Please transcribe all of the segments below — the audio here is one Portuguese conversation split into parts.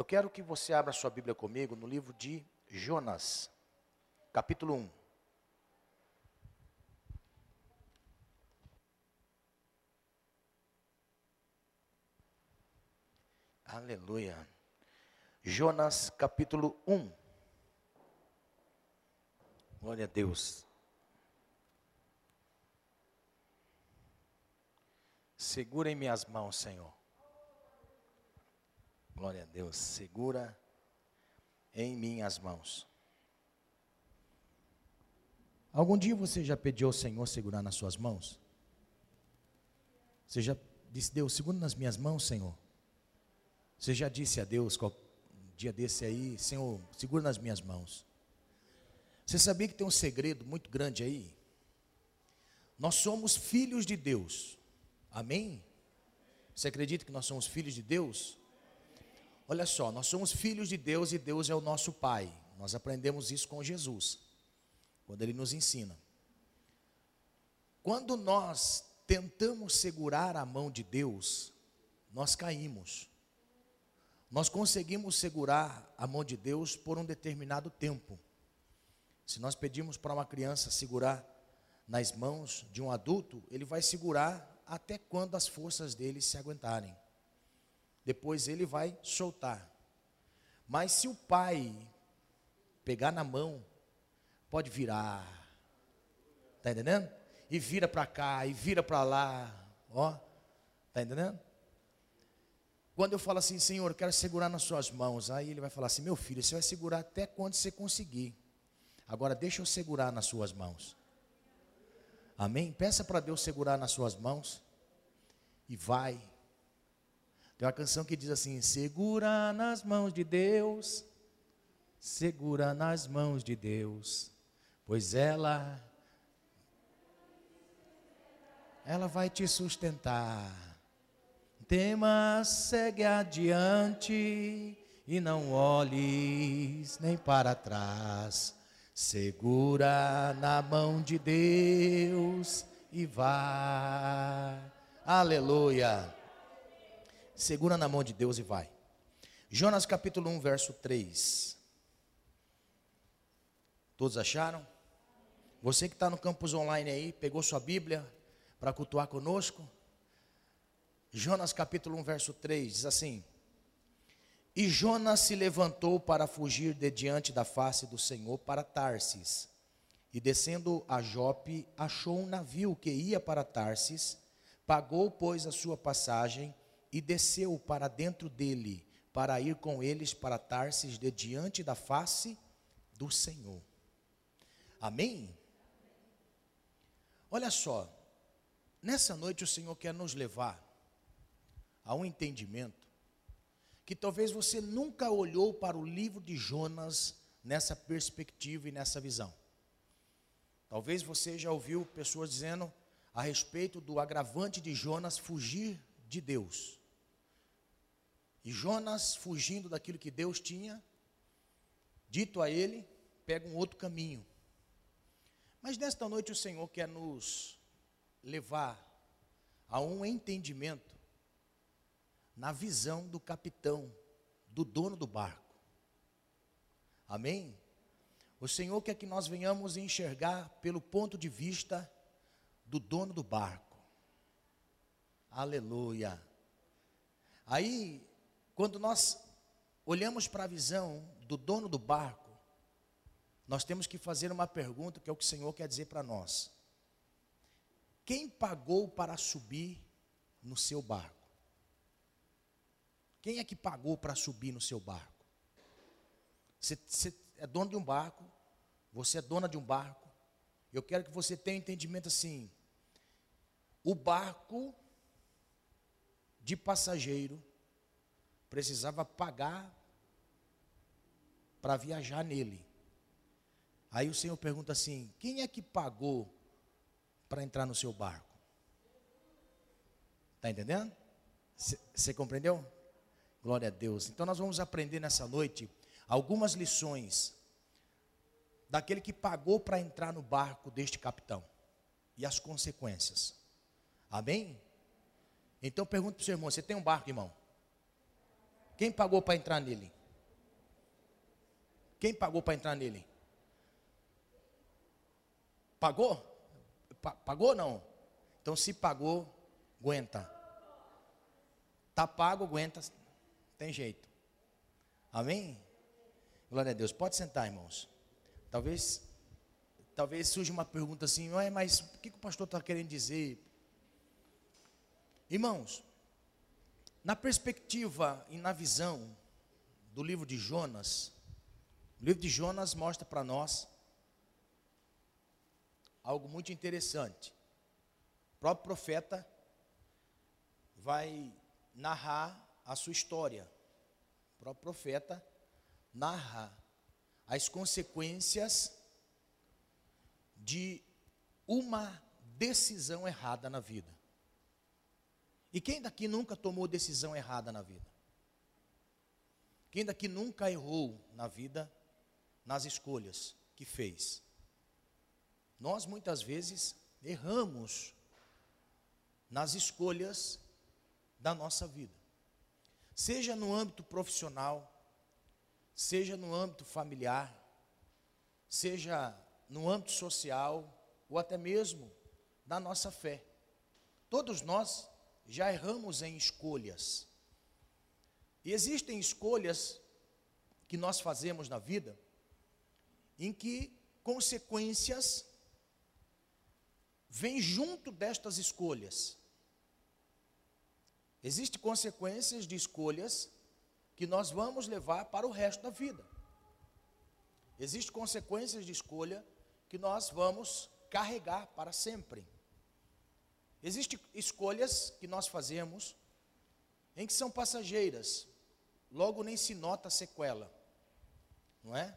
Eu quero que você abra sua Bíblia comigo no livro de Jonas, capítulo 1. Aleluia. Jonas, capítulo 1. Glória a Deus. Segura em minhas mãos, Senhor. Glória a Deus. Segura em minhas mãos. Algum dia você já pediu ao Senhor segurar nas suas mãos? Você já disse, Deus, segura nas minhas mãos, Senhor? Você já disse a Deus, qual dia desse aí, Senhor, segura nas minhas mãos. Você sabia que tem um segredo muito grande aí? Nós somos filhos de Deus. Amém? Você acredita que nós somos filhos de Deus? Olha só, nós somos filhos de Deus e Deus é o nosso Pai. Nós aprendemos isso com Jesus, quando Ele nos ensina. Quando nós tentamos segurar a mão de Deus, nós caímos. Nós conseguimos segurar a mão de Deus por um determinado tempo. Se nós pedimos para uma criança segurar nas mãos de um adulto, ele vai segurar até quando as forças dele se aguentarem. Depois ele vai soltar. Mas se o pai pegar na mão, pode virar. Tá entendendo? E vira para cá, e vira para lá, ó. Tá entendendo? Quando eu falo assim, Senhor, eu quero segurar nas suas mãos, aí ele vai falar assim: "Meu filho, você vai segurar até quando você conseguir. Agora deixa eu segurar nas suas mãos." Amém? Peça para Deus segurar nas suas mãos e vai. Tem uma canção que diz assim: Segura nas mãos de Deus, segura nas mãos de Deus, pois ela ela vai te sustentar. Tema, segue adiante e não olhes nem para trás. Segura na mão de Deus e vai. Aleluia. Segura na mão de Deus e vai. Jonas capítulo 1, verso 3. Todos acharam? Você que está no campus online aí, pegou sua Bíblia para cultuar conosco? Jonas capítulo 1, verso 3 diz assim: e Jonas se levantou para fugir de diante da face do Senhor para Tarsis. E descendo a Jope, achou um navio que ia para Tarsis, pagou, pois, a sua passagem e desceu para dentro dele, para ir com eles para Tarsis de diante da face do Senhor. Amém? Olha só, nessa noite o Senhor quer nos levar a um entendimento que talvez você nunca olhou para o livro de Jonas nessa perspectiva e nessa visão. Talvez você já ouviu pessoas dizendo a respeito do agravante de Jonas fugir de Deus. E Jonas, fugindo daquilo que Deus tinha dito a ele, pega um outro caminho. Mas nesta noite o Senhor quer nos levar a um entendimento na visão do capitão, do dono do barco. Amém? O Senhor quer que nós venhamos enxergar pelo ponto de vista do dono do barco. Aleluia. Aí, quando nós olhamos para a visão do dono do barco, nós temos que fazer uma pergunta que é o que o Senhor quer dizer para nós. Quem pagou para subir no seu barco? Quem é que pagou para subir no seu barco? Você, você, é dono de um barco, você é dona de um barco. Eu quero que você tenha um entendimento assim. O barco de passageiro precisava pagar para viajar nele. Aí o Senhor pergunta assim: quem é que pagou para entrar no seu barco? Está entendendo? Você compreendeu? Glória a Deus. Então nós vamos aprender nessa noite algumas lições daquele que pagou para entrar no barco deste capitão e as consequências. Amém? Então pergunto para o seu irmão: você tem um barco, irmão? Quem pagou para entrar nele? Quem pagou para entrar nele? Pagou? Pa pagou não? Então se pagou, aguenta. Tá pago, aguenta. Tem jeito. Amém? Glória a Deus. Pode sentar, irmãos. Talvez talvez surja uma pergunta assim, mas o que o pastor está querendo dizer? Irmãos, na perspectiva e na visão do livro de Jonas, o livro de Jonas mostra para nós algo muito interessante. O próprio profeta vai narrar a sua história. O próprio profeta narra as consequências de uma decisão errada na vida. E quem daqui nunca tomou decisão errada na vida? Quem daqui nunca errou na vida nas escolhas que fez. Nós muitas vezes erramos nas escolhas da nossa vida, seja no âmbito profissional, seja no âmbito familiar, seja no âmbito social ou até mesmo da nossa fé. Todos nós já erramos em escolhas. E existem escolhas que nós fazemos na vida em que consequências vêm junto destas escolhas. Existem consequências de escolhas que nós vamos levar para o resto da vida. Existem consequências de escolha que nós vamos carregar para sempre. Existem escolhas que nós fazemos em que são passageiras, logo nem se nota a sequela, não é?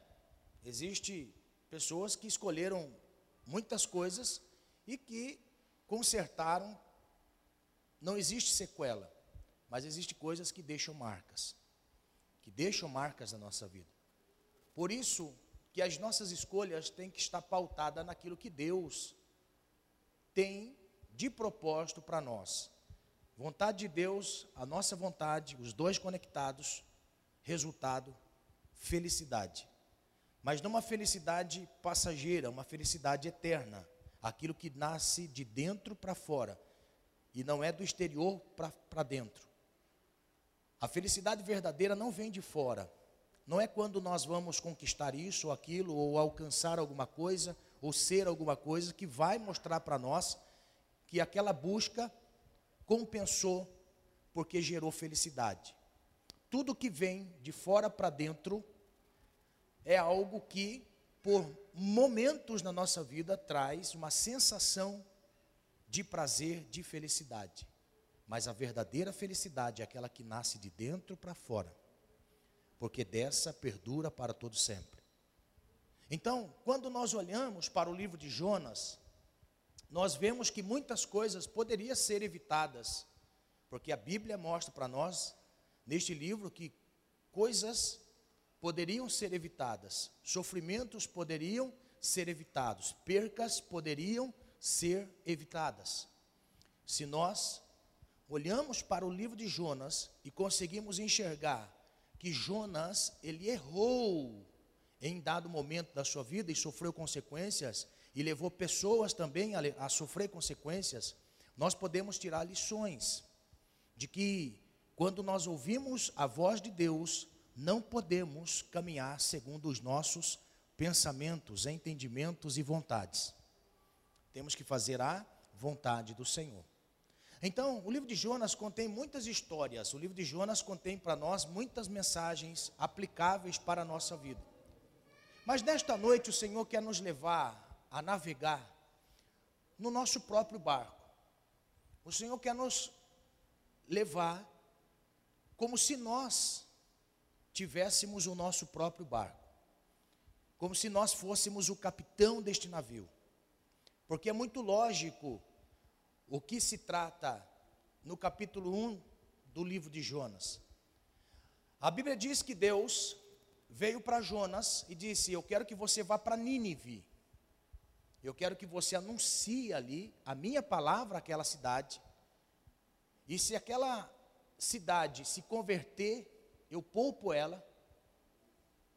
Existem pessoas que escolheram muitas coisas e que consertaram. Não existe sequela, mas existem coisas que deixam marcas, que deixam marcas na nossa vida. Por isso que as nossas escolhas têm que estar pautadas naquilo que Deus tem de propósito para nós. Vontade de Deus, a nossa vontade, os dois conectados, resultado, felicidade mas não uma felicidade passageira, uma felicidade eterna, aquilo que nasce de dentro para fora e não é do exterior para dentro. A felicidade verdadeira não vem de fora, não é quando nós vamos conquistar isso ou aquilo, ou alcançar alguma coisa, ou ser alguma coisa, que vai mostrar para nós que aquela busca compensou porque gerou felicidade. Tudo que vem de fora para dentro é algo que, por momentos na nossa vida, traz uma sensação de prazer, de felicidade. Mas a verdadeira felicidade é aquela que nasce de dentro para fora, porque dessa perdura para todo sempre. Então, quando nós olhamos para o livro de Jonas, nós vemos que muitas coisas poderiam ser evitadas, porque a Bíblia mostra para nós, neste livro, que coisas poderiam ser evitadas, sofrimentos poderiam ser evitados, percas poderiam ser evitadas. Se nós olhamos para o livro de Jonas e conseguimos enxergar que Jonas, ele errou em dado momento da sua vida e sofreu consequências e levou pessoas também a, a sofrer consequências, nós podemos tirar lições de que quando nós ouvimos a voz de Deus, não podemos caminhar segundo os nossos pensamentos, entendimentos e vontades. Temos que fazer a vontade do Senhor. Então, o livro de Jonas contém muitas histórias. O livro de Jonas contém para nós muitas mensagens aplicáveis para a nossa vida. Mas nesta noite o Senhor quer nos levar a navegar no nosso próprio barco. O Senhor quer nos levar como se nós tivéssemos o nosso próprio barco, como se nós fôssemos o capitão deste navio. Porque é muito lógico o que se trata no capítulo 1 do livro de Jonas. A Bíblia diz que Deus veio para Jonas e disse: Eu quero que você vá para Nínive. Eu quero que você anuncie ali a minha palavra àquela cidade. E se aquela cidade se converter, eu poupo ela,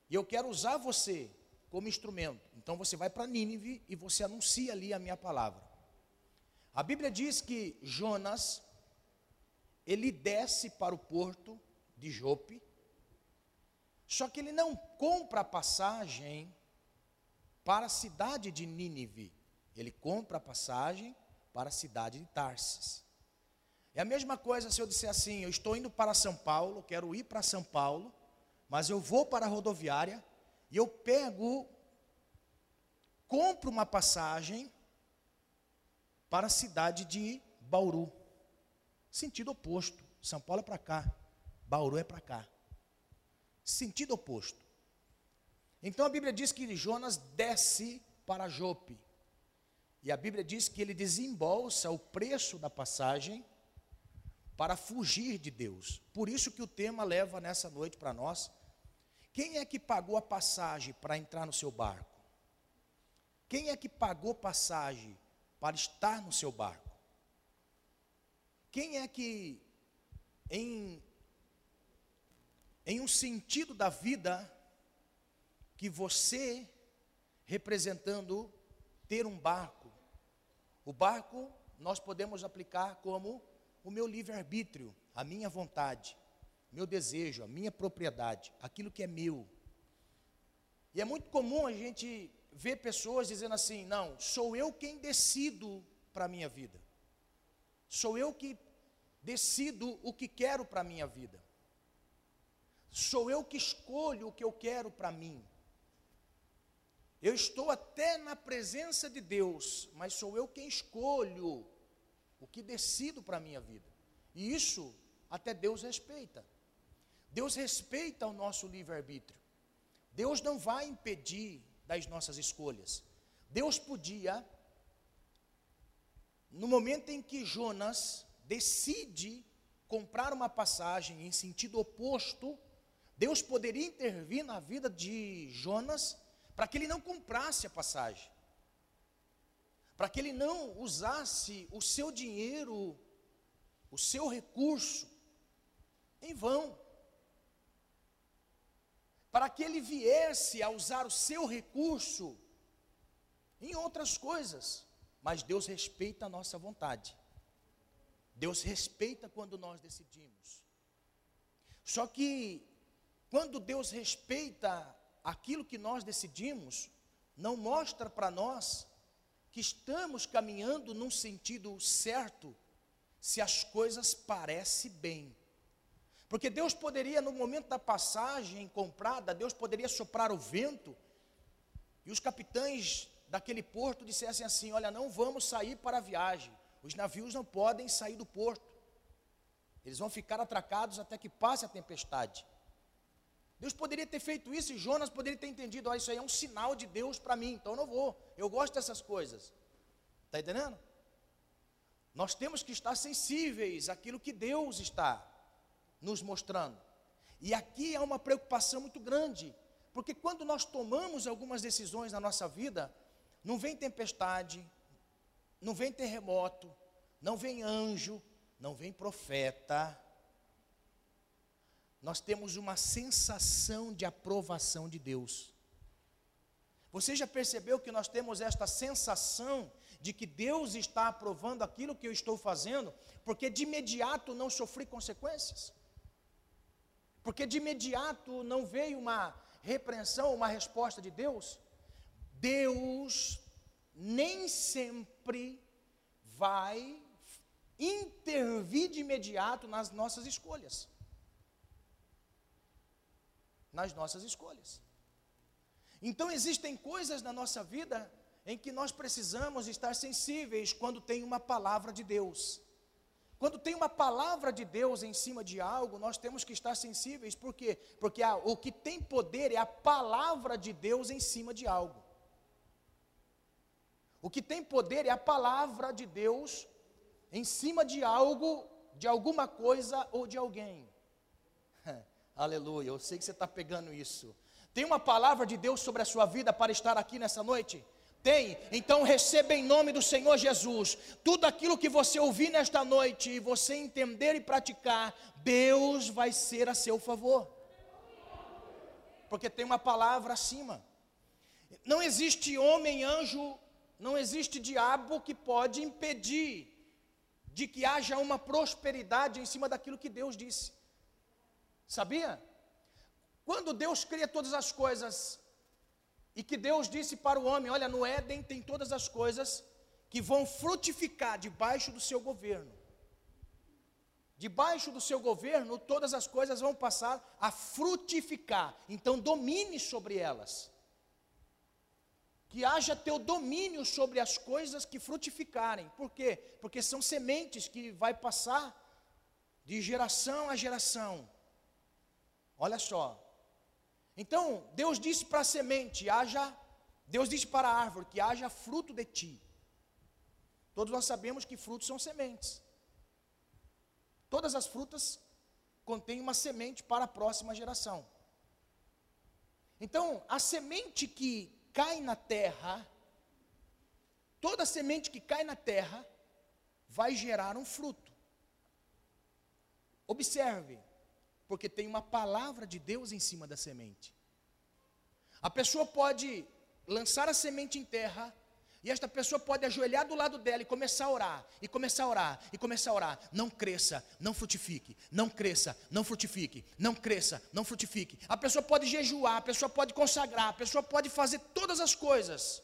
e eu quero usar você como instrumento. Então você vai para Nínive e você anuncia ali a minha palavra. A Bíblia diz que Jonas, ele desce para o porto de Jope, só que ele não compra a passagem para a cidade de Nínive, ele compra a passagem para a cidade de Tarsis. É a mesma coisa se eu disser assim: eu estou indo para São Paulo, quero ir para São Paulo, mas eu vou para a rodoviária e eu pego, compro uma passagem para a cidade de Bauru. Sentido oposto. São Paulo é para cá, Bauru é para cá. Sentido oposto. Então a Bíblia diz que Jonas desce para Jope. E a Bíblia diz que ele desembolsa o preço da passagem para fugir de Deus. Por isso que o tema leva nessa noite para nós. Quem é que pagou a passagem para entrar no seu barco? Quem é que pagou passagem para estar no seu barco? Quem é que em em um sentido da vida que você representando ter um barco. O barco nós podemos aplicar como o meu livre-arbítrio, a minha vontade, meu desejo, a minha propriedade, aquilo que é meu. E é muito comum a gente ver pessoas dizendo assim: não, sou eu quem decido para a minha vida, sou eu que decido o que quero para a minha vida, sou eu que escolho o que eu quero para mim. Eu estou até na presença de Deus, mas sou eu quem escolho o que decido para a minha vida. E isso até Deus respeita. Deus respeita o nosso livre-arbítrio. Deus não vai impedir das nossas escolhas. Deus podia, no momento em que Jonas decide comprar uma passagem em sentido oposto, Deus poderia intervir na vida de Jonas para que ele não comprasse a passagem para que ele não usasse o seu dinheiro, o seu recurso, em vão. Para que ele viesse a usar o seu recurso em outras coisas. Mas Deus respeita a nossa vontade. Deus respeita quando nós decidimos. Só que, quando Deus respeita aquilo que nós decidimos, não mostra para nós que estamos caminhando num sentido certo se as coisas parecem bem. Porque Deus poderia, no momento da passagem comprada, Deus poderia soprar o vento e os capitães daquele porto dissessem assim: Olha, não vamos sair para a viagem, os navios não podem sair do porto, eles vão ficar atracados até que passe a tempestade. Deus poderia ter feito isso e Jonas poderia ter entendido: isso aí é um sinal de Deus para mim, então eu não vou. Eu gosto dessas coisas. Está entendendo? Nós temos que estar sensíveis àquilo que Deus está nos mostrando. E aqui há uma preocupação muito grande, porque quando nós tomamos algumas decisões na nossa vida, não vem tempestade, não vem terremoto, não vem anjo, não vem profeta, nós temos uma sensação de aprovação de Deus. Você já percebeu que nós temos esta sensação de que Deus está aprovando aquilo que eu estou fazendo, porque de imediato não sofri consequências? Porque de imediato não veio uma repreensão, uma resposta de Deus? Deus nem sempre vai intervir de imediato nas nossas escolhas nas nossas escolhas. Então existem coisas na nossa vida em que nós precisamos estar sensíveis quando tem uma palavra de Deus. Quando tem uma palavra de Deus em cima de algo, nós temos que estar sensíveis, por quê? Porque a, o que tem poder é a palavra de Deus em cima de algo. O que tem poder é a palavra de Deus em cima de algo, de alguma coisa ou de alguém. Aleluia, eu sei que você está pegando isso. Tem uma palavra de Deus sobre a sua vida para estar aqui nessa noite? Tem? Então receba em nome do Senhor Jesus. Tudo aquilo que você ouvir nesta noite e você entender e praticar, Deus vai ser a seu favor. Porque tem uma palavra acima. Não existe homem, anjo, não existe diabo que pode impedir de que haja uma prosperidade em cima daquilo que Deus disse. Sabia? Quando Deus cria todas as coisas, e que Deus disse para o homem: Olha, no Éden tem todas as coisas que vão frutificar debaixo do seu governo. Debaixo do seu governo, todas as coisas vão passar a frutificar. Então, domine sobre elas. Que haja teu domínio sobre as coisas que frutificarem. Por quê? Porque são sementes que vai passar de geração a geração. Olha só. Então, Deus disse para a semente: haja, Deus disse para a árvore que haja fruto de ti. Todos nós sabemos que frutos são sementes. Todas as frutas contêm uma semente para a próxima geração. Então, a semente que cai na terra, toda semente que cai na terra, vai gerar um fruto. Observe, porque tem uma palavra de Deus em cima da semente. A pessoa pode lançar a semente em terra, e esta pessoa pode ajoelhar do lado dela e começar a orar, e começar a orar, e começar a orar. Não cresça, não frutifique, não cresça, não frutifique, não cresça, não frutifique. A pessoa pode jejuar, a pessoa pode consagrar, a pessoa pode fazer todas as coisas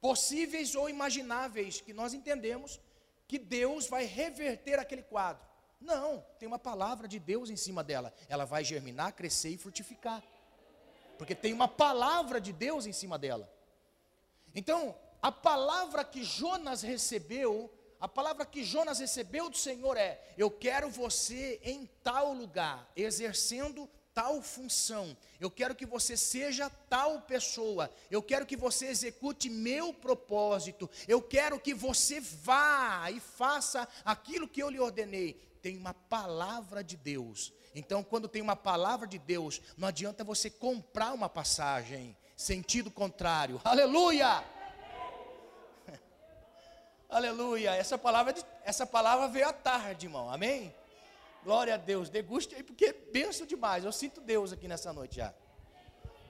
possíveis ou imagináveis que nós entendemos que Deus vai reverter aquele quadro. Não, tem uma palavra de Deus em cima dela. Ela vai germinar, crescer e frutificar. Porque tem uma palavra de Deus em cima dela. Então, a palavra que Jonas recebeu, a palavra que Jonas recebeu do Senhor é: Eu quero você em tal lugar, exercendo tal função. Eu quero que você seja tal pessoa. Eu quero que você execute meu propósito. Eu quero que você vá e faça aquilo que eu lhe ordenei. Tem uma palavra de Deus. Então, quando tem uma palavra de Deus, não adianta você comprar uma passagem. Sentido contrário. Aleluia! Aleluia. Essa palavra, essa palavra veio à tarde, irmão. Amém? Glória a Deus. Deguste aí, porque benção demais. Eu sinto Deus aqui nessa noite já.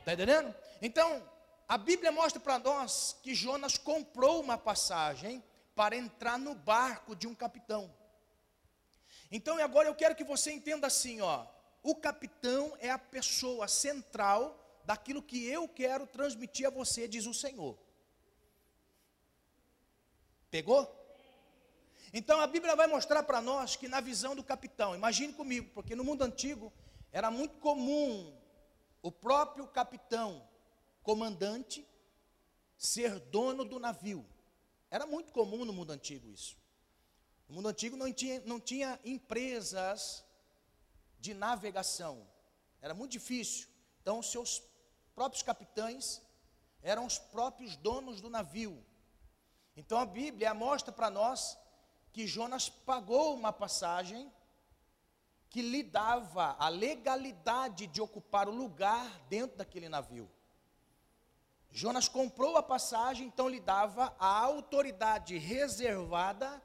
Está entendendo? Então, a Bíblia mostra para nós que Jonas comprou uma passagem para entrar no barco de um capitão. Então, agora eu quero que você entenda assim, ó. O capitão é a pessoa central daquilo que eu quero transmitir a você, diz o Senhor. Pegou? Então a Bíblia vai mostrar para nós que na visão do capitão, imagine comigo, porque no mundo antigo era muito comum o próprio capitão, comandante, ser dono do navio. Era muito comum no mundo antigo isso. No mundo antigo não tinha, não tinha empresas de navegação. Era muito difícil. Então, seus próprios capitães eram os próprios donos do navio. Então a Bíblia mostra para nós que Jonas pagou uma passagem que lhe dava a legalidade de ocupar o lugar dentro daquele navio. Jonas comprou a passagem, então lhe dava a autoridade reservada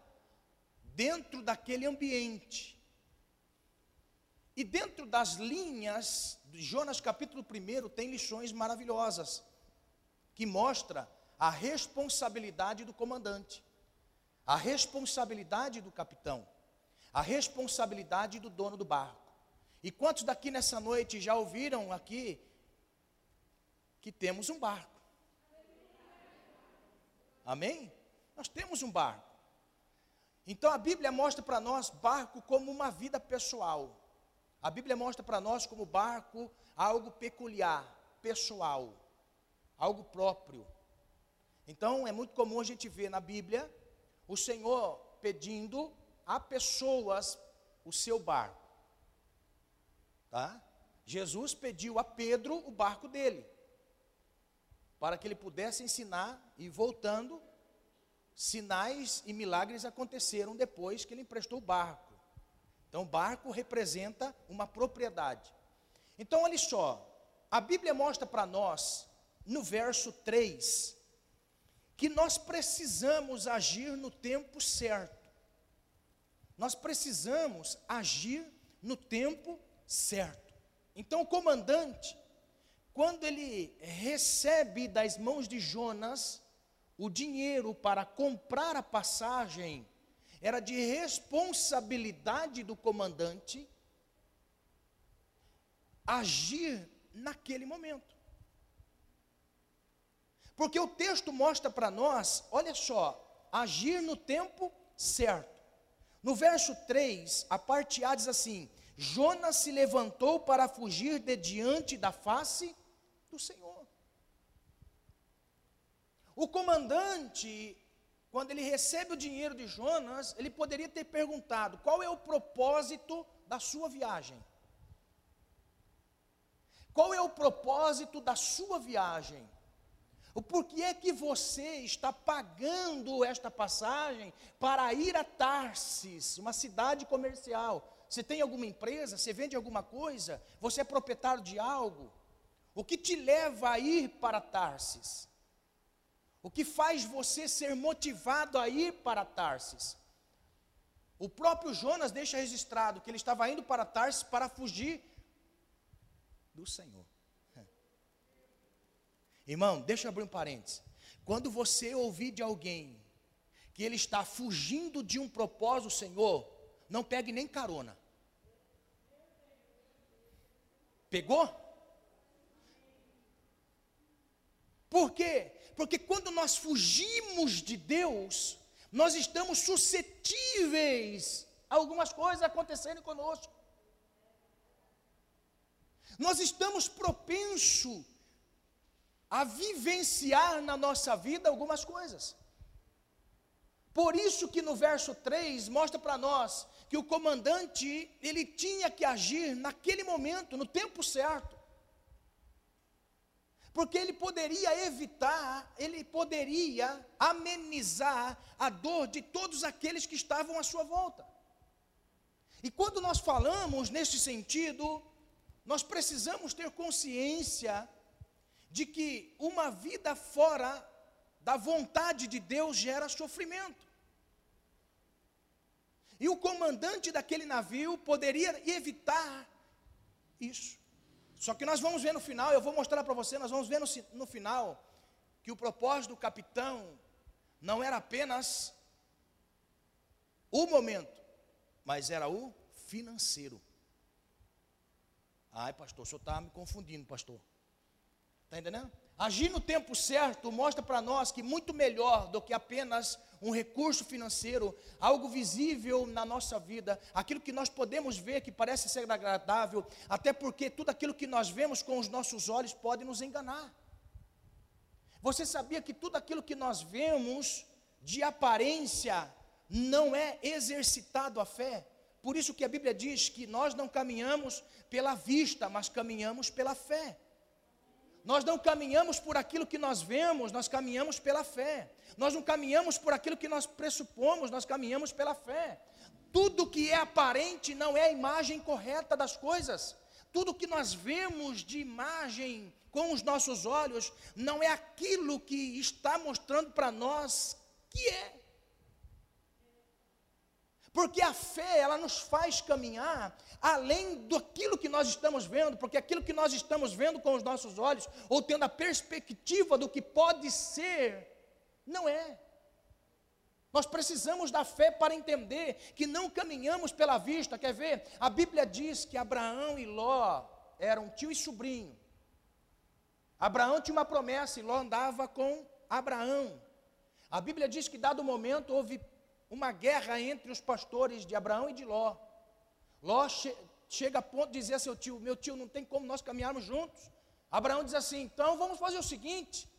dentro daquele ambiente. E dentro das linhas de Jonas capítulo 1 tem lições maravilhosas que mostra a responsabilidade do comandante, a responsabilidade do capitão, a responsabilidade do dono do barco. E quantos daqui nessa noite já ouviram aqui que temos um barco? Amém? Nós temos um barco. Então a Bíblia mostra para nós barco como uma vida pessoal. A Bíblia mostra para nós como barco algo peculiar, pessoal, algo próprio. Então é muito comum a gente ver na Bíblia o Senhor pedindo a pessoas o seu barco. Tá? Jesus pediu a Pedro o barco dele, para que ele pudesse ensinar e voltando, sinais e milagres aconteceram depois que ele emprestou o barco. Então, o barco representa uma propriedade. Então, olha só, a Bíblia mostra para nós, no verso 3, que nós precisamos agir no tempo certo. Nós precisamos agir no tempo certo. Então, o comandante, quando ele recebe das mãos de Jonas o dinheiro para comprar a passagem, era de responsabilidade do comandante agir naquele momento. Porque o texto mostra para nós, olha só, agir no tempo certo. No verso 3, a parte A diz assim: Jonas se levantou para fugir de diante da face do Senhor. O comandante, quando ele recebe o dinheiro de Jonas, ele poderia ter perguntado: qual é o propósito da sua viagem? Qual é o propósito da sua viagem? O porquê é que você está pagando esta passagem para ir a Tarsis, uma cidade comercial? Você tem alguma empresa? Você vende alguma coisa? Você é proprietário de algo? O que te leva a ir para Tarsis? O que faz você ser motivado a ir para Tarsis? O próprio Jonas deixa registrado que ele estava indo para Tarsis para fugir do Senhor. Irmão, deixa eu abrir um parênteses. Quando você ouvir de alguém que ele está fugindo de um propósito, Senhor, não pegue nem carona. Pegou? Por quê? Porque quando nós fugimos de Deus, nós estamos suscetíveis a algumas coisas acontecerem conosco. Nós estamos propensos a vivenciar na nossa vida algumas coisas. Por isso que no verso 3 mostra para nós que o comandante, ele tinha que agir naquele momento, no tempo certo. Porque ele poderia evitar, ele poderia amenizar a dor de todos aqueles que estavam à sua volta. E quando nós falamos nesse sentido, nós precisamos ter consciência de que uma vida fora da vontade de Deus gera sofrimento. E o comandante daquele navio poderia evitar isso. Só que nós vamos ver no final, eu vou mostrar para você, nós vamos ver no, no final, que o propósito do capitão não era apenas o momento, mas era o financeiro. Ai, pastor, o senhor está me confundindo, pastor. Está entendendo? Agir no tempo certo mostra para nós que muito melhor do que apenas um recurso financeiro, algo visível na nossa vida, aquilo que nós podemos ver que parece ser agradável, até porque tudo aquilo que nós vemos com os nossos olhos pode nos enganar. Você sabia que tudo aquilo que nós vemos de aparência não é exercitado a fé? Por isso que a Bíblia diz que nós não caminhamos pela vista, mas caminhamos pela fé. Nós não caminhamos por aquilo que nós vemos, nós caminhamos pela fé. Nós não caminhamos por aquilo que nós pressupomos, nós caminhamos pela fé. Tudo que é aparente não é a imagem correta das coisas. Tudo que nós vemos de imagem com os nossos olhos não é aquilo que está mostrando para nós que é. Porque a fé, ela nos faz caminhar além daquilo que nós estamos vendo, porque aquilo que nós estamos vendo com os nossos olhos, ou tendo a perspectiva do que pode ser, não é. Nós precisamos da fé para entender que não caminhamos pela vista. Quer ver? A Bíblia diz que Abraão e Ló eram tio e sobrinho. Abraão tinha uma promessa e Ló andava com Abraão. A Bíblia diz que, dado o momento, houve uma guerra entre os pastores de Abraão e de Ló. Ló che chega a ponto de dizer a seu tio: Meu tio, não tem como nós caminharmos juntos. Abraão diz assim: Então vamos fazer o seguinte.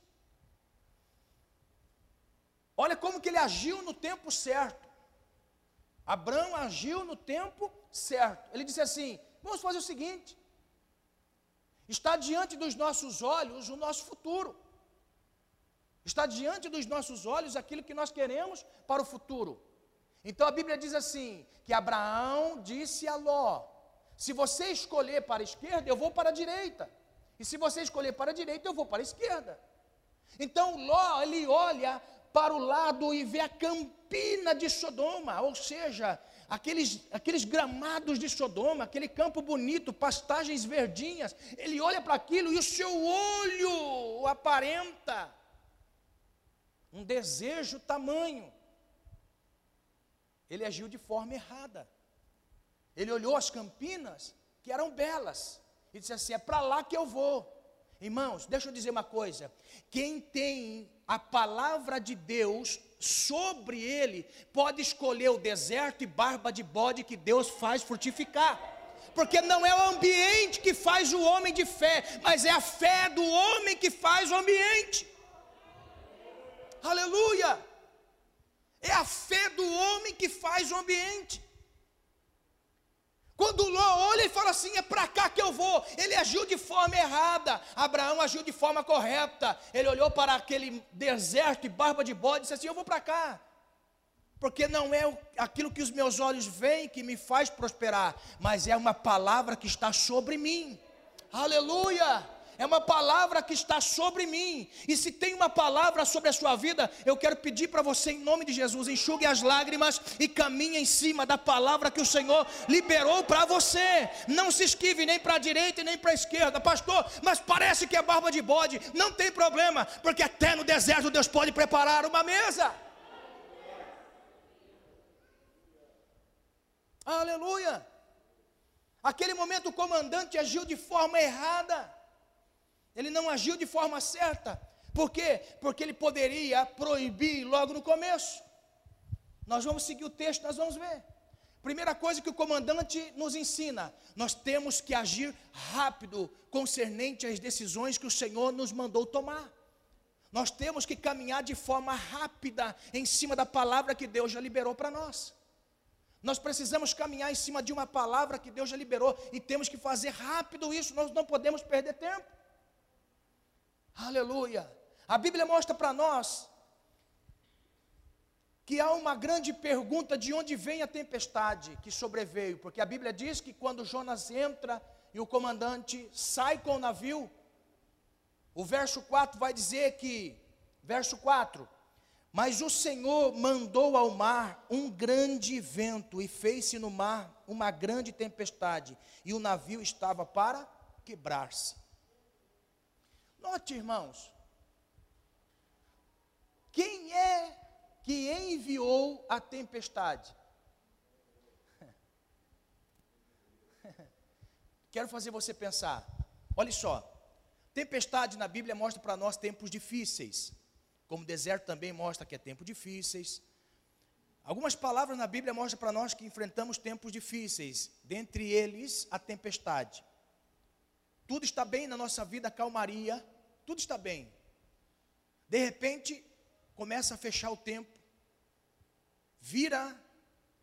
Olha como que ele agiu no tempo certo. Abraão agiu no tempo certo. Ele disse assim: Vamos fazer o seguinte. Está diante dos nossos olhos o nosso futuro. Está diante dos nossos olhos aquilo que nós queremos para o futuro. Então a Bíblia diz assim: que Abraão disse a Ló: se você escolher para a esquerda, eu vou para a direita. E se você escolher para a direita, eu vou para a esquerda. Então Ló, ele olha para o lado e vê a campina de Sodoma, ou seja, aqueles, aqueles gramados de Sodoma, aquele campo bonito, pastagens verdinhas. Ele olha para aquilo e o seu olho aparenta um desejo tamanho. Ele agiu de forma errada. Ele olhou as campinas, que eram belas, e disse assim: é para lá que eu vou. Irmãos, deixa eu dizer uma coisa: quem tem a palavra de Deus sobre ele, pode escolher o deserto e barba de bode que Deus faz frutificar. Porque não é o ambiente que faz o homem de fé, mas é a fé do homem que faz o ambiente. Aleluia! É a fé do homem que faz o ambiente. Quando Ló olha e fala assim: é para cá que eu vou, ele agiu de forma errada. Abraão agiu de forma correta. Ele olhou para aquele deserto e barba de bode e disse assim: eu vou para cá. Porque não é aquilo que os meus olhos veem que me faz prosperar, mas é uma palavra que está sobre mim. Aleluia! É uma palavra que está sobre mim. E se tem uma palavra sobre a sua vida, eu quero pedir para você, em nome de Jesus, enxugue as lágrimas e caminhe em cima da palavra que o Senhor liberou para você. Não se esquive nem para a direita e nem para a esquerda, pastor. Mas parece que é barba de bode. Não tem problema, porque até no deserto Deus pode preparar uma mesa. Aleluia. Aquele momento o comandante agiu de forma errada. Ele não agiu de forma certa. Por quê? Porque ele poderia proibir logo no começo. Nós vamos seguir o texto, nós vamos ver. Primeira coisa que o comandante nos ensina: nós temos que agir rápido concernente às decisões que o Senhor nos mandou tomar. Nós temos que caminhar de forma rápida em cima da palavra que Deus já liberou para nós. Nós precisamos caminhar em cima de uma palavra que Deus já liberou e temos que fazer rápido isso, nós não podemos perder tempo. Aleluia. A Bíblia mostra para nós que há uma grande pergunta de onde vem a tempestade que sobreveio, porque a Bíblia diz que quando Jonas entra e o comandante sai com o navio, o verso 4 vai dizer que, verso 4, mas o Senhor mandou ao mar um grande vento e fez-se no mar uma grande tempestade, e o navio estava para quebrar-se. Note, irmãos, quem é que enviou a tempestade? Quero fazer você pensar. Olha só, tempestade na Bíblia mostra para nós tempos difíceis, como deserto também mostra que é tempo difíceis. Algumas palavras na Bíblia mostram para nós que enfrentamos tempos difíceis, dentre eles a tempestade. Tudo está bem na nossa vida, calmaria, tudo está bem. De repente, começa a fechar o tempo, vira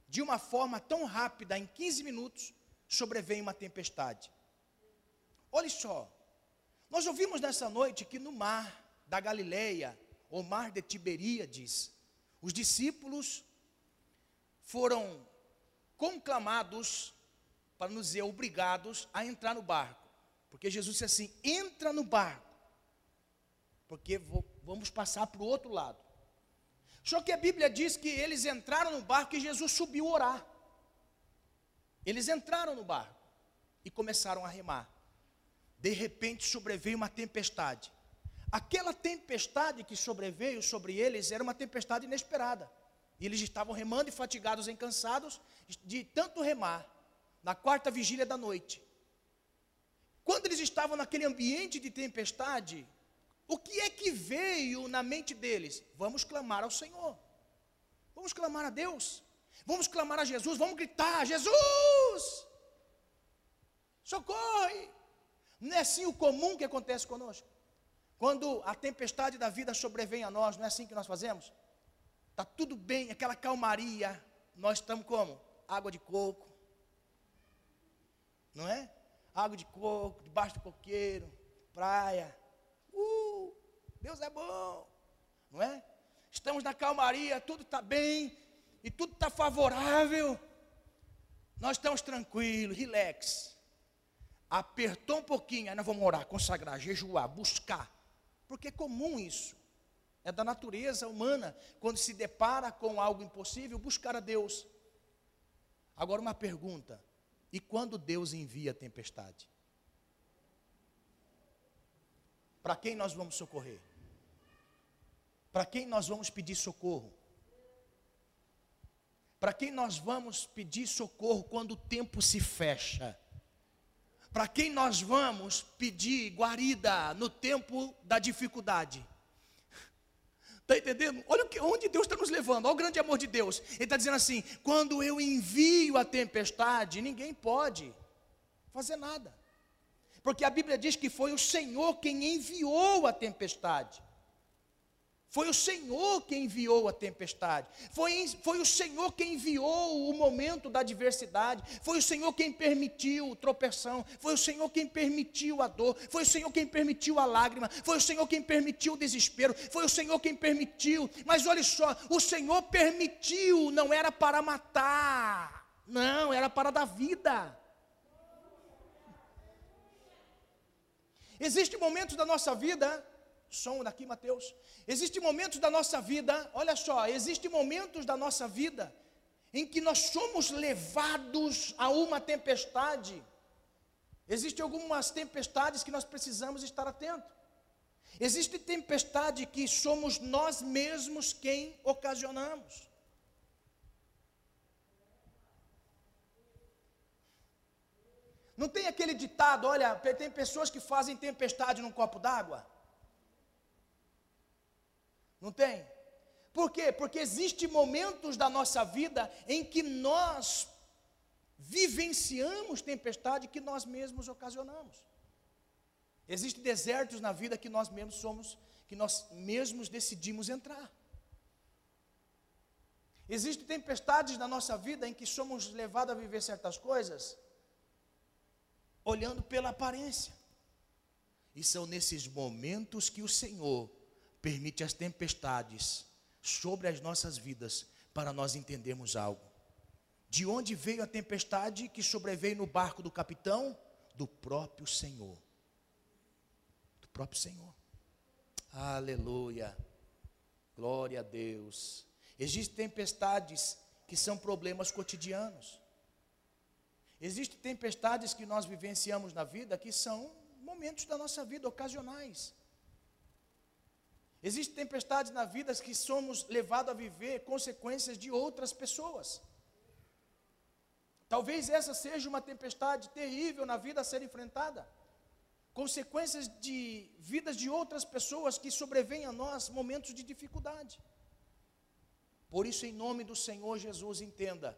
de uma forma tão rápida, em 15 minutos, sobrevém uma tempestade. Olha só, nós ouvimos nessa noite que no mar da Galileia, ou mar de Tiberíades, os discípulos foram conclamados, para nos dizer, obrigados a entrar no barco. Porque Jesus disse assim: entra no barco porque vou, vamos passar para o outro lado. Só que a Bíblia diz que eles entraram no barco e Jesus subiu orar. Eles entraram no barco e começaram a remar. De repente sobreveio uma tempestade. Aquela tempestade que sobreveio sobre eles era uma tempestade inesperada. E eles estavam remando e fatigados e cansados de tanto remar, na quarta vigília da noite. Quando eles estavam naquele ambiente de tempestade, o que é que veio na mente deles? Vamos clamar ao Senhor. Vamos clamar a Deus. Vamos clamar a Jesus. Vamos gritar: Jesus! Socorre! Não é assim o comum que acontece conosco? Quando a tempestade da vida sobrevém a nós, não é assim que nós fazemos? Está tudo bem, aquela calmaria. Nós estamos como? Água de coco. Não é? Água de coco, debaixo do coqueiro, praia Uh, Deus é bom, não é? Estamos na calmaria, tudo está bem e tudo está favorável. Nós estamos tranquilos, relax. Apertou um pouquinho, aí nós vamos orar, consagrar, jejuar, buscar. Porque é comum isso. É da natureza humana, quando se depara com algo impossível, buscar a Deus. Agora uma pergunta: e quando Deus envia a tempestade? Para quem nós vamos socorrer? Para quem nós vamos pedir socorro? Para quem nós vamos pedir socorro quando o tempo se fecha? Para quem nós vamos pedir guarida no tempo da dificuldade? Está entendendo? Olha onde Deus está nos levando, olha o grande amor de Deus. Ele está dizendo assim: quando eu envio a tempestade, ninguém pode fazer nada. Porque a Bíblia diz que foi o Senhor quem enviou a tempestade. Foi o Senhor quem enviou a tempestade. Foi, foi o Senhor quem enviou o momento da adversidade. Foi o Senhor quem permitiu a tropeção. Foi o Senhor quem permitiu a dor. Foi o Senhor quem permitiu a lágrima. Foi o Senhor quem permitiu o desespero. Foi o Senhor quem permitiu. Mas olha só, o Senhor permitiu, não era para matar. Não, era para dar vida. Existem momentos da nossa vida som daqui, Mateus. Existem momentos da nossa vida, olha só, existem momentos da nossa vida em que nós somos levados a uma tempestade. Existem algumas tempestades que nós precisamos estar atentos. Existe tempestade que somos nós mesmos quem ocasionamos. Não tem aquele ditado, olha, tem pessoas que fazem tempestade num copo d'água. Não tem? Por quê? Porque existem momentos da nossa vida em que nós vivenciamos tempestade que nós mesmos ocasionamos. Existem desertos na vida que nós mesmos somos, que nós mesmos decidimos entrar. Existem tempestades na nossa vida em que somos levados a viver certas coisas olhando pela aparência. E são nesses momentos que o Senhor permite as tempestades sobre as nossas vidas para nós entendermos algo. De onde veio a tempestade que sobreveio no barco do capitão? Do próprio Senhor. Do próprio Senhor. Aleluia. Glória a Deus. Existem tempestades que são problemas cotidianos. Existem tempestades que nós vivenciamos na vida que são momentos da nossa vida ocasionais. Existem tempestades na vida que somos levados a viver consequências de outras pessoas. Talvez essa seja uma tempestade terrível na vida a ser enfrentada. Consequências de vidas de outras pessoas que sobrevêm a nós momentos de dificuldade. Por isso, em nome do Senhor Jesus, entenda: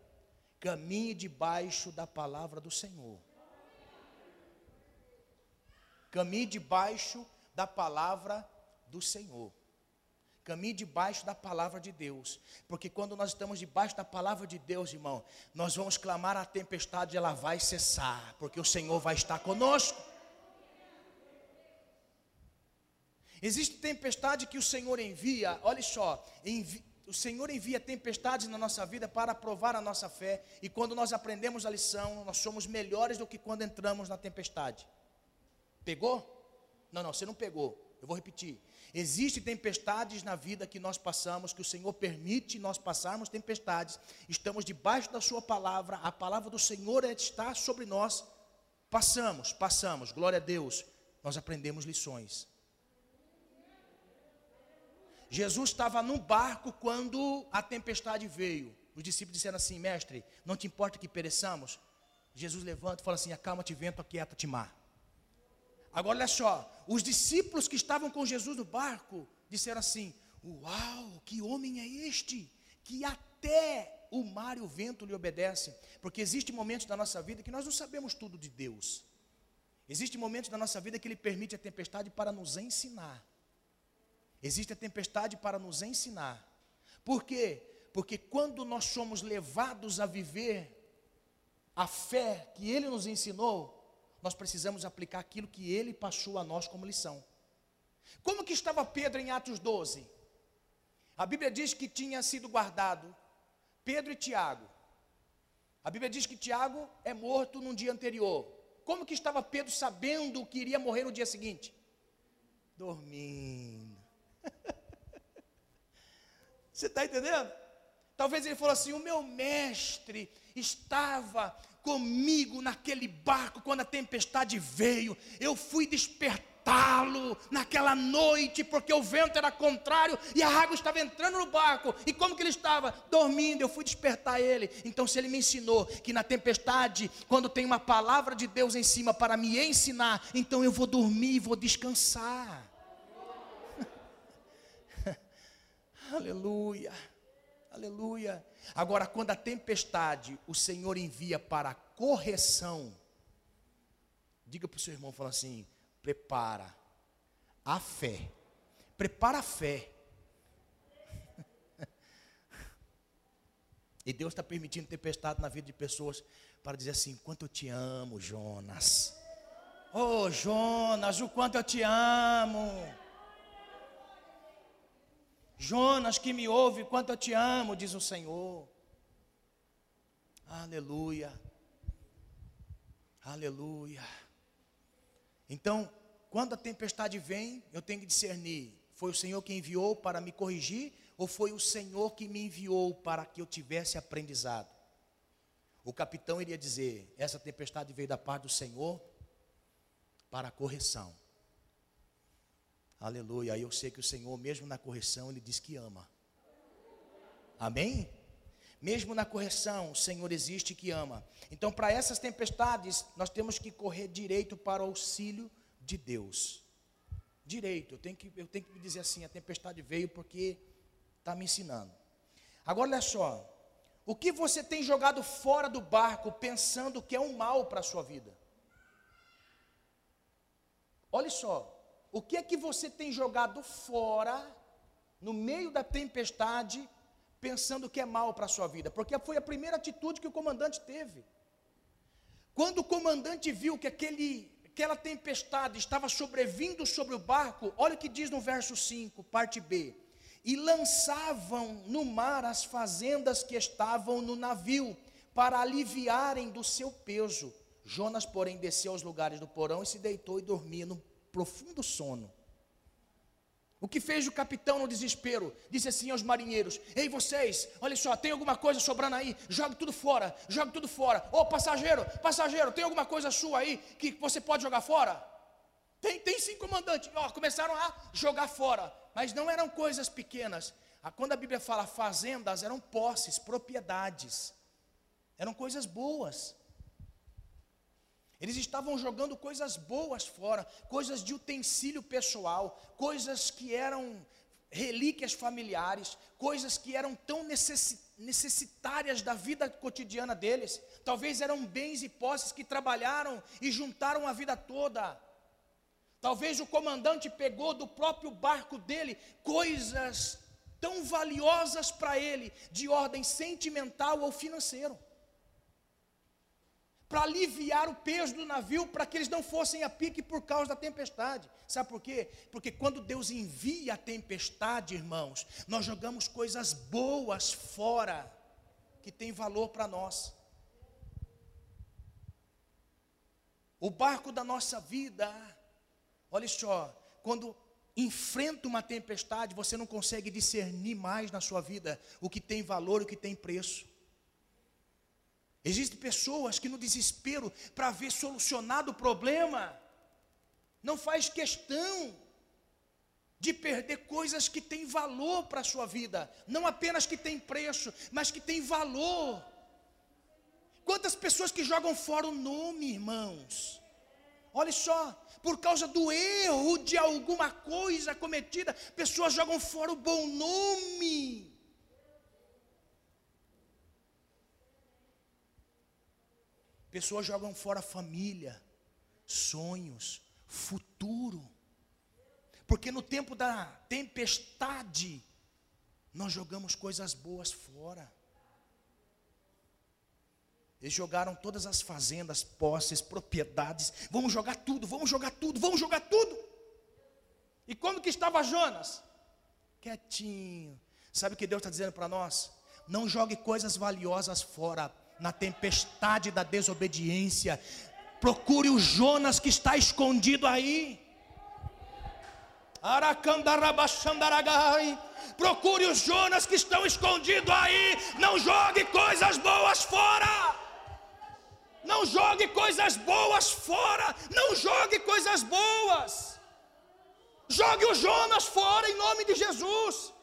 caminhe debaixo da palavra do Senhor. Caminhe debaixo da palavra do Senhor. Caminhe debaixo da palavra de Deus, porque quando nós estamos debaixo da palavra de Deus, irmão, nós vamos clamar a tempestade, ela vai cessar, porque o Senhor vai estar conosco. Existe tempestade que o Senhor envia, olha só, envi, o Senhor envia tempestades na nossa vida para provar a nossa fé, e quando nós aprendemos a lição, nós somos melhores do que quando entramos na tempestade. Pegou? Não, não, você não pegou. Eu vou repetir. Existem tempestades na vida que nós passamos, que o Senhor permite nós passarmos tempestades. Estamos debaixo da Sua palavra, a palavra do Senhor está sobre nós. Passamos, passamos, glória a Deus. Nós aprendemos lições. Jesus estava num barco quando a tempestade veio. Os discípulos disseram assim: Mestre, não te importa que pereçamos? Jesus levanta e fala assim: Acalma-te, vento, aquieta-te, mar. Agora olha só, os discípulos que estavam com Jesus no barco disseram assim: Uau, que homem é este? Que até o mar e o vento lhe obedecem. Porque existem momentos da nossa vida que nós não sabemos tudo de Deus. Existem momentos da nossa vida que Ele permite a tempestade para nos ensinar. Existe a tempestade para nos ensinar. Por quê? Porque quando nós somos levados a viver a fé que Ele nos ensinou, nós precisamos aplicar aquilo que ele passou a nós como lição. Como que estava Pedro em Atos 12? A Bíblia diz que tinha sido guardado Pedro e Tiago. A Bíblia diz que Tiago é morto no dia anterior. Como que estava Pedro sabendo que iria morrer no dia seguinte? Dormindo. Você está entendendo? Talvez ele falou assim: o meu mestre estava comigo naquele barco quando a tempestade veio. Eu fui despertá-lo naquela noite, porque o vento era contrário e a água estava entrando no barco. E como que ele estava? Dormindo. Eu fui despertar ele. Então, se ele me ensinou que na tempestade, quando tem uma palavra de Deus em cima para me ensinar, então eu vou dormir e vou descansar. Aleluia. Aleluia. Agora, quando a tempestade o Senhor envia para correção, diga para o seu irmão, fala assim: prepara a fé. Prepara a fé. E Deus está permitindo tempestade na vida de pessoas para dizer assim: quanto eu te amo, Jonas. Oh, Jonas, o quanto eu te amo. Jonas que me ouve, quanto eu te amo, diz o Senhor. Aleluia. Aleluia. Então, quando a tempestade vem, eu tenho que discernir: foi o Senhor que enviou para me corrigir ou foi o Senhor que me enviou para que eu tivesse aprendizado? O capitão iria dizer: essa tempestade veio da parte do Senhor para a correção. Aleluia. Aí eu sei que o Senhor, mesmo na correção, Ele diz que ama. Amém? Mesmo na correção, o Senhor existe que ama. Então, para essas tempestades, nós temos que correr direito para o auxílio de Deus. Direito, eu tenho que, eu tenho que dizer assim: a tempestade veio porque está me ensinando. Agora, olha só. O que você tem jogado fora do barco pensando que é um mal para a sua vida? Olha só, o que é que você tem jogado fora, no meio da tempestade, pensando que é mal para a sua vida? Porque foi a primeira atitude que o comandante teve. Quando o comandante viu que aquele, aquela tempestade estava sobrevindo sobre o barco, olha o que diz no verso 5, parte B. E lançavam no mar as fazendas que estavam no navio, para aliviarem do seu peso. Jonas, porém, desceu aos lugares do porão e se deitou e dormia no profundo sono. O que fez o capitão no desespero? Disse assim aos marinheiros: Ei, vocês, olha só, tem alguma coisa sobrando aí? Jogue tudo fora, jogue tudo fora. Ô passageiro, passageiro, tem alguma coisa sua aí que você pode jogar fora? Tem, tem sim, comandante. Ó, começaram a jogar fora, mas não eram coisas pequenas. Quando a Bíblia fala fazendas, eram posses, propriedades, eram coisas boas. Eles estavam jogando coisas boas fora, coisas de utensílio pessoal, coisas que eram relíquias familiares, coisas que eram tão necessitárias da vida cotidiana deles. Talvez eram bens e posses que trabalharam e juntaram a vida toda. Talvez o comandante pegou do próprio barco dele coisas tão valiosas para ele, de ordem sentimental ou financeiro para aliviar o peso do navio, para que eles não fossem a pique por causa da tempestade. Sabe por quê? Porque quando Deus envia a tempestade, irmãos, nós jogamos coisas boas fora, que tem valor para nós. O barco da nossa vida, olha só, quando enfrenta uma tempestade, você não consegue discernir mais na sua vida o que tem valor e o que tem preço. Existem pessoas que no desespero para ver solucionado o problema, não faz questão de perder coisas que têm valor para a sua vida, não apenas que têm preço, mas que têm valor. Quantas pessoas que jogam fora o nome, irmãos? Olha só, por causa do erro de alguma coisa cometida, pessoas jogam fora o bom nome. Pessoas jogam fora família, sonhos, futuro. Porque no tempo da tempestade, nós jogamos coisas boas fora. Eles jogaram todas as fazendas, posses, propriedades. Vamos jogar tudo, vamos jogar tudo, vamos jogar tudo. E como que estava Jonas? Quietinho. Sabe o que Deus está dizendo para nós? Não jogue coisas valiosas fora na tempestade da desobediência. Procure o Jonas que está escondido aí. Procure os Jonas que estão escondidos aí. Não jogue coisas boas fora. Não jogue coisas boas fora. Não jogue coisas boas. Jogue o Jonas fora em nome de Jesus.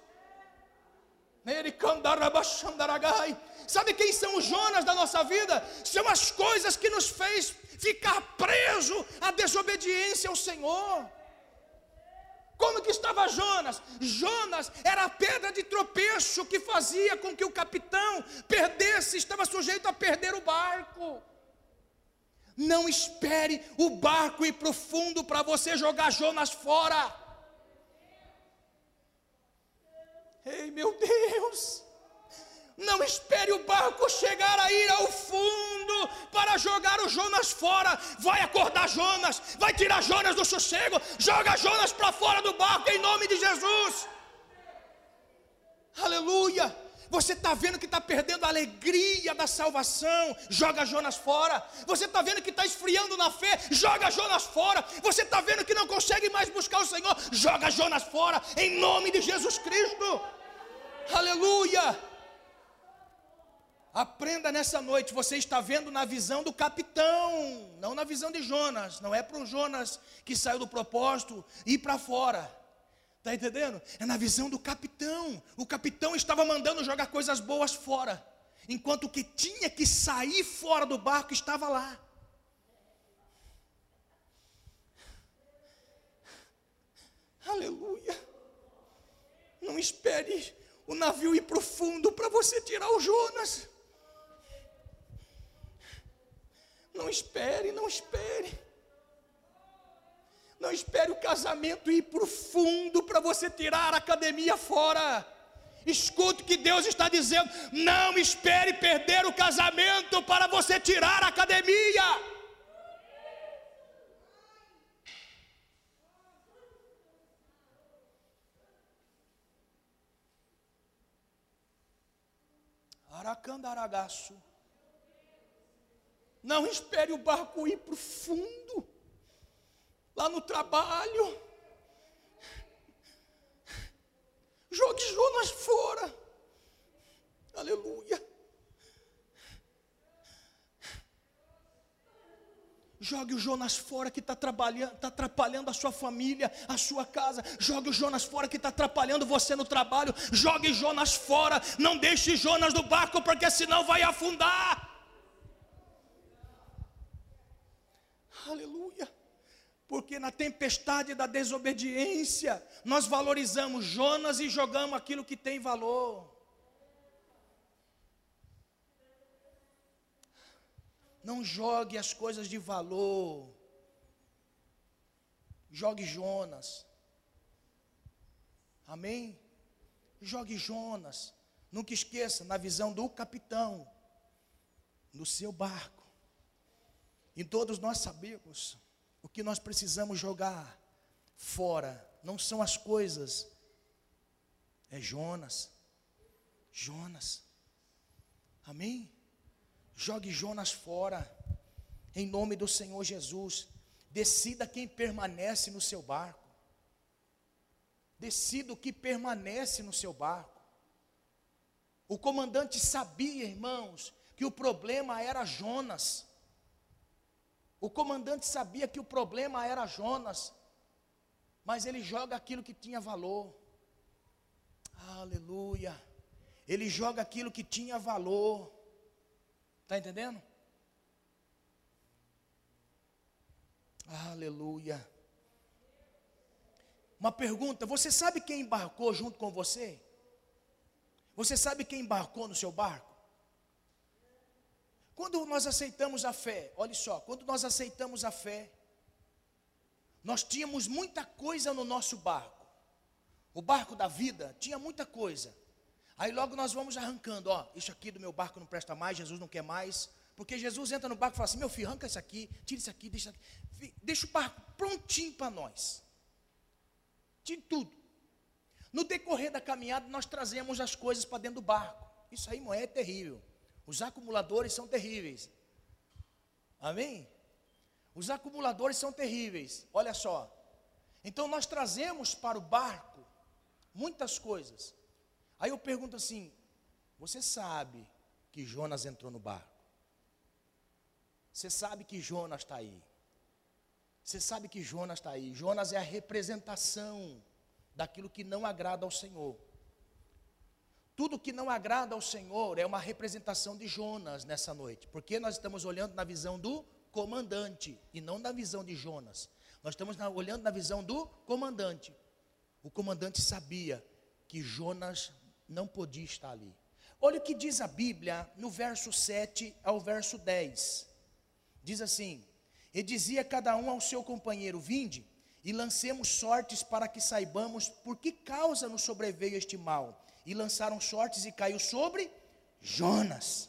Sabe quem são os Jonas da nossa vida? São as coisas que nos fez ficar preso à desobediência ao Senhor. Como que estava Jonas? Jonas era a pedra de tropeço que fazia com que o capitão perdesse, estava sujeito a perder o barco. Não espere o barco ir profundo para você jogar Jonas fora. Ei, meu Deus! Não espere o barco chegar a ir ao fundo para jogar o Jonas fora. Vai acordar Jonas, vai tirar Jonas do sossego, joga Jonas para fora do barco em nome de Jesus. Aleluia. Você está vendo que está perdendo a alegria da salvação, joga Jonas fora. Você está vendo que está esfriando na fé, joga Jonas fora. Você está vendo que não consegue mais buscar o Senhor, joga Jonas fora, em nome de Jesus Cristo. Aleluia. Aprenda nessa noite, você está vendo na visão do capitão, não na visão de Jonas. Não é para o Jonas que saiu do propósito ir para fora. Está entendendo? É na visão do capitão. O capitão estava mandando jogar coisas boas fora, enquanto o que tinha que sair fora do barco estava lá. Aleluia. Não espere o navio ir profundo para você tirar o Jonas. Não espere, não espere. Não espere o casamento ir para o fundo para você tirar a academia fora. Escute o que Deus está dizendo. Não espere perder o casamento para você tirar a academia. Aracandaragaço. Não espere o barco ir para o fundo, lá no trabalho. Jogue Jonas fora. Aleluia. Jogue o Jonas fora que está tá atrapalhando a sua família, a sua casa. Jogue o Jonas fora que está atrapalhando você no trabalho. Jogue Jonas fora. Não deixe Jonas no barco, porque senão vai afundar. Aleluia. Porque na tempestade da desobediência, nós valorizamos Jonas e jogamos aquilo que tem valor. Não jogue as coisas de valor. Jogue Jonas. Amém? Jogue Jonas. Nunca esqueça, na visão do capitão, no seu barco. E todos nós sabemos o que nós precisamos jogar fora. Não são as coisas, é Jonas. Jonas. Amém? Jogue Jonas fora, em nome do Senhor Jesus. Decida quem permanece no seu barco. Decida o que permanece no seu barco. O comandante sabia, irmãos, que o problema era Jonas. O comandante sabia que o problema era Jonas, mas ele joga aquilo que tinha valor. Aleluia. Ele joga aquilo que tinha valor. Está entendendo? Aleluia. Uma pergunta: você sabe quem embarcou junto com você? Você sabe quem embarcou no seu barco? Quando nós aceitamos a fé, olha só, quando nós aceitamos a fé, nós tínhamos muita coisa no nosso barco. O barco da vida tinha muita coisa. Aí logo nós vamos arrancando, ó, isso aqui do meu barco não presta mais, Jesus não quer mais. Porque Jesus entra no barco e fala assim: meu filho, arranca isso aqui, tira isso aqui, deixa, deixa o barco prontinho para nós. Tire tudo. No decorrer da caminhada, nós trazemos as coisas para dentro do barco. Isso aí, irmão, é terrível. Os acumuladores são terríveis. Amém? Os acumuladores são terríveis. Olha só. Então nós trazemos para o barco muitas coisas. Aí eu pergunto assim: você sabe que Jonas entrou no barco? Você sabe que Jonas está aí? Você sabe que Jonas está aí? Jonas é a representação daquilo que não agrada ao Senhor. Tudo que não agrada ao Senhor é uma representação de Jonas nessa noite, porque nós estamos olhando na visão do comandante e não na visão de Jonas. Nós estamos na, olhando na visão do comandante. O comandante sabia que Jonas não podia estar ali. Olha o que diz a Bíblia no verso 7 ao verso 10. Diz assim: E dizia cada um ao seu companheiro: Vinde e lancemos sortes para que saibamos por que causa nos sobreveio este mal e lançaram sortes e caiu sobre Jonas.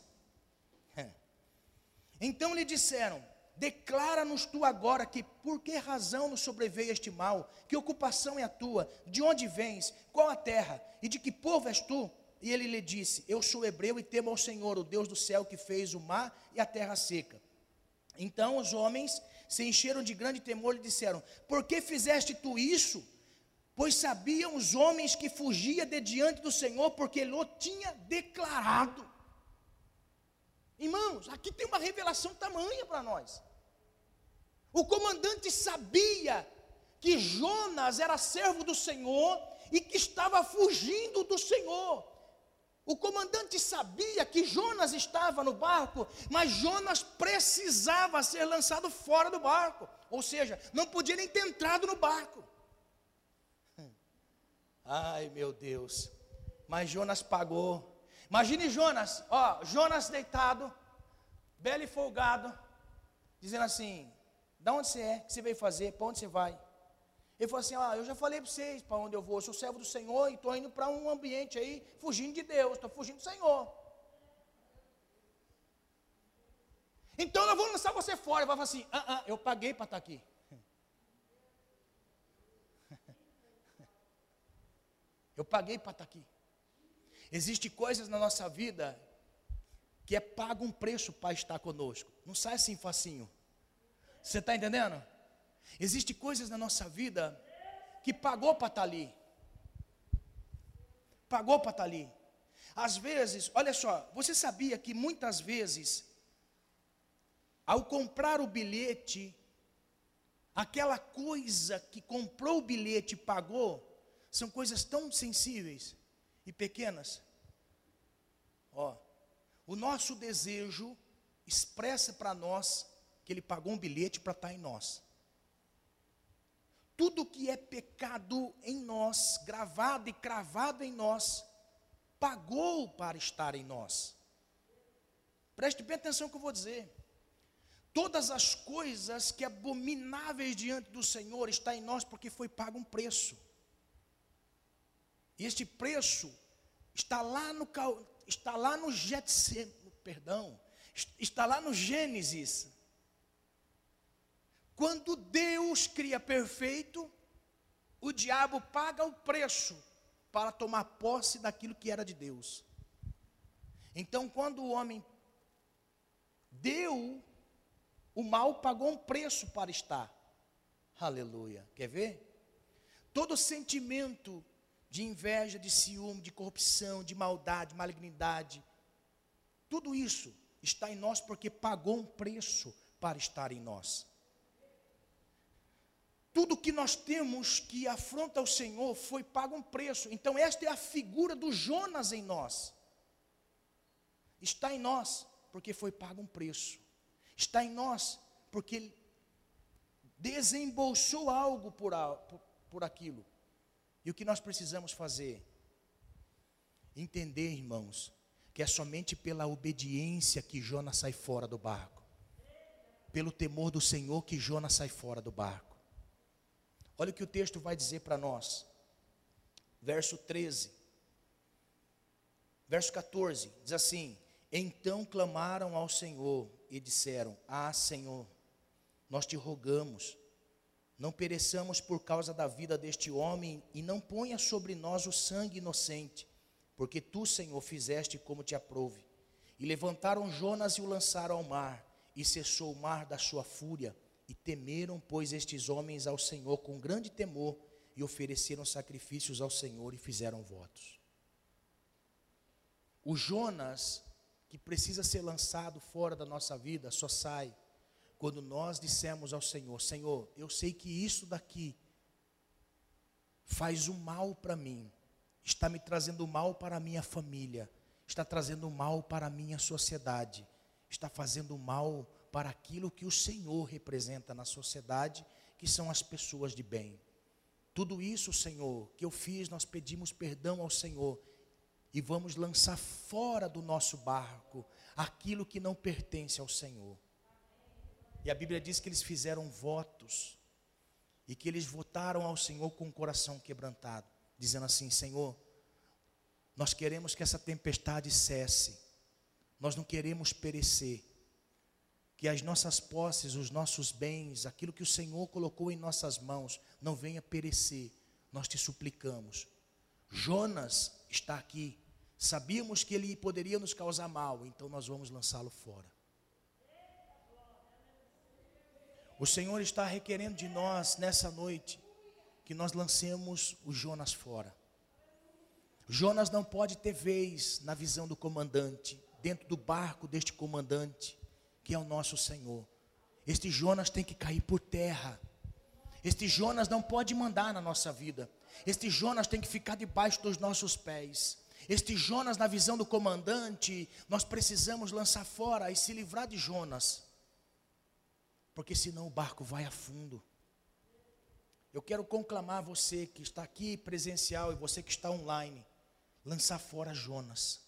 Então lhe disseram: Declara-nos tu agora que por que razão nos sobreveio este mal, que ocupação é a tua, de onde vens, qual a terra e de que povo és tu? E ele lhe disse: Eu sou hebreu e temo ao Senhor, o Deus do céu que fez o mar e a terra seca. Então os homens se encheram de grande temor e disseram: Por que fizeste tu isso? Pois sabiam os homens que fugia de diante do Senhor, porque o tinha declarado. Irmãos, aqui tem uma revelação tamanha para nós. O comandante sabia que Jonas era servo do Senhor e que estava fugindo do Senhor. O comandante sabia que Jonas estava no barco, mas Jonas precisava ser lançado fora do barco, ou seja, não podia nem ter entrado no barco. Ai, meu Deus. Mas Jonas pagou. Imagine Jonas, ó, Jonas deitado, belo e folgado, dizendo assim: "Da onde você é? O que você veio fazer? Para onde você vai?" Ele falou assim: "Ah, eu já falei para vocês para onde eu vou. Eu sou servo do Senhor e estou indo para um ambiente aí, fugindo de Deus, estou fugindo do Senhor." Então eu vou lançar você fora. Ele vai falar assim: ah, ah, eu paguei para estar tá aqui. Eu paguei para estar tá aqui. Existem coisas na nossa vida que é pago um preço para estar conosco. Não sai assim facinho. Você está entendendo? Existem coisas na nossa vida que pagou para estar tá ali. Pagou para estar tá ali. Às vezes, olha só, você sabia que muitas vezes, ao comprar o bilhete, aquela coisa que comprou o bilhete pagou, são coisas tão sensíveis e pequenas. Ó, o nosso desejo expressa para nós que ele pagou um bilhete para estar tá em nós. Tudo que é pecado em nós, gravado e cravado em nós, pagou para estar em nós. Preste bem atenção no que eu vou dizer. Todas as coisas que abomináveis diante do Senhor está em nós porque foi pago um preço. E este preço está lá no está lá no perdão, está lá no Gênesis. Quando Deus cria perfeito, o diabo paga o preço para tomar posse daquilo que era de Deus. Então, quando o homem deu, o mal pagou um preço para estar. Aleluia. Quer ver? Todo sentimento de inveja, de ciúme, de corrupção, de maldade, malignidade. Tudo isso está em nós porque pagou um preço para estar em nós. Tudo que nós temos que afronta o Senhor foi pago um preço. Então, esta é a figura do Jonas em nós. Está em nós porque foi pago um preço. Está em nós porque ele desembolsou algo por, por, por aquilo. E o que nós precisamos fazer? Entender, irmãos, que é somente pela obediência que Jonas sai fora do barco. Pelo temor do Senhor que Jonas sai fora do barco. Olha o que o texto vai dizer para nós. Verso 13. Verso 14 diz assim: Então clamaram ao Senhor e disseram: Ah, Senhor, nós te rogamos não pereçamos por causa da vida deste homem e não ponha sobre nós o sangue inocente, porque tu, Senhor, fizeste como te aprouve. E levantaram Jonas e o lançaram ao mar, e cessou o mar da sua fúria, e temeram, pois, estes homens ao Senhor com grande temor, e ofereceram sacrifícios ao Senhor e fizeram votos. O Jonas, que precisa ser lançado fora da nossa vida, só sai quando nós dissemos ao Senhor: Senhor, eu sei que isso daqui faz o mal para mim, está me trazendo mal para a minha família, está trazendo mal para a minha sociedade, está fazendo mal para aquilo que o Senhor representa na sociedade, que são as pessoas de bem. Tudo isso, Senhor, que eu fiz, nós pedimos perdão ao Senhor e vamos lançar fora do nosso barco aquilo que não pertence ao Senhor. E a Bíblia diz que eles fizeram votos e que eles votaram ao Senhor com o coração quebrantado, dizendo assim: Senhor, nós queremos que essa tempestade cesse, nós não queremos perecer que as nossas posses, os nossos bens, aquilo que o Senhor colocou em nossas mãos, não venha perecer. Nós te suplicamos. Jonas está aqui. Sabíamos que ele poderia nos causar mal, então nós vamos lançá-lo fora. O Senhor está requerendo de nós nessa noite que nós lancemos o Jonas fora. Jonas não pode ter vez na visão do comandante, dentro do barco deste comandante que é o nosso Senhor. Este Jonas tem que cair por terra. Este Jonas não pode mandar na nossa vida. Este Jonas tem que ficar debaixo dos nossos pés. Este Jonas, na visão do comandante, nós precisamos lançar fora e se livrar de Jonas, porque senão o barco vai a fundo. Eu quero conclamar você que está aqui presencial e você que está online, lançar fora Jonas.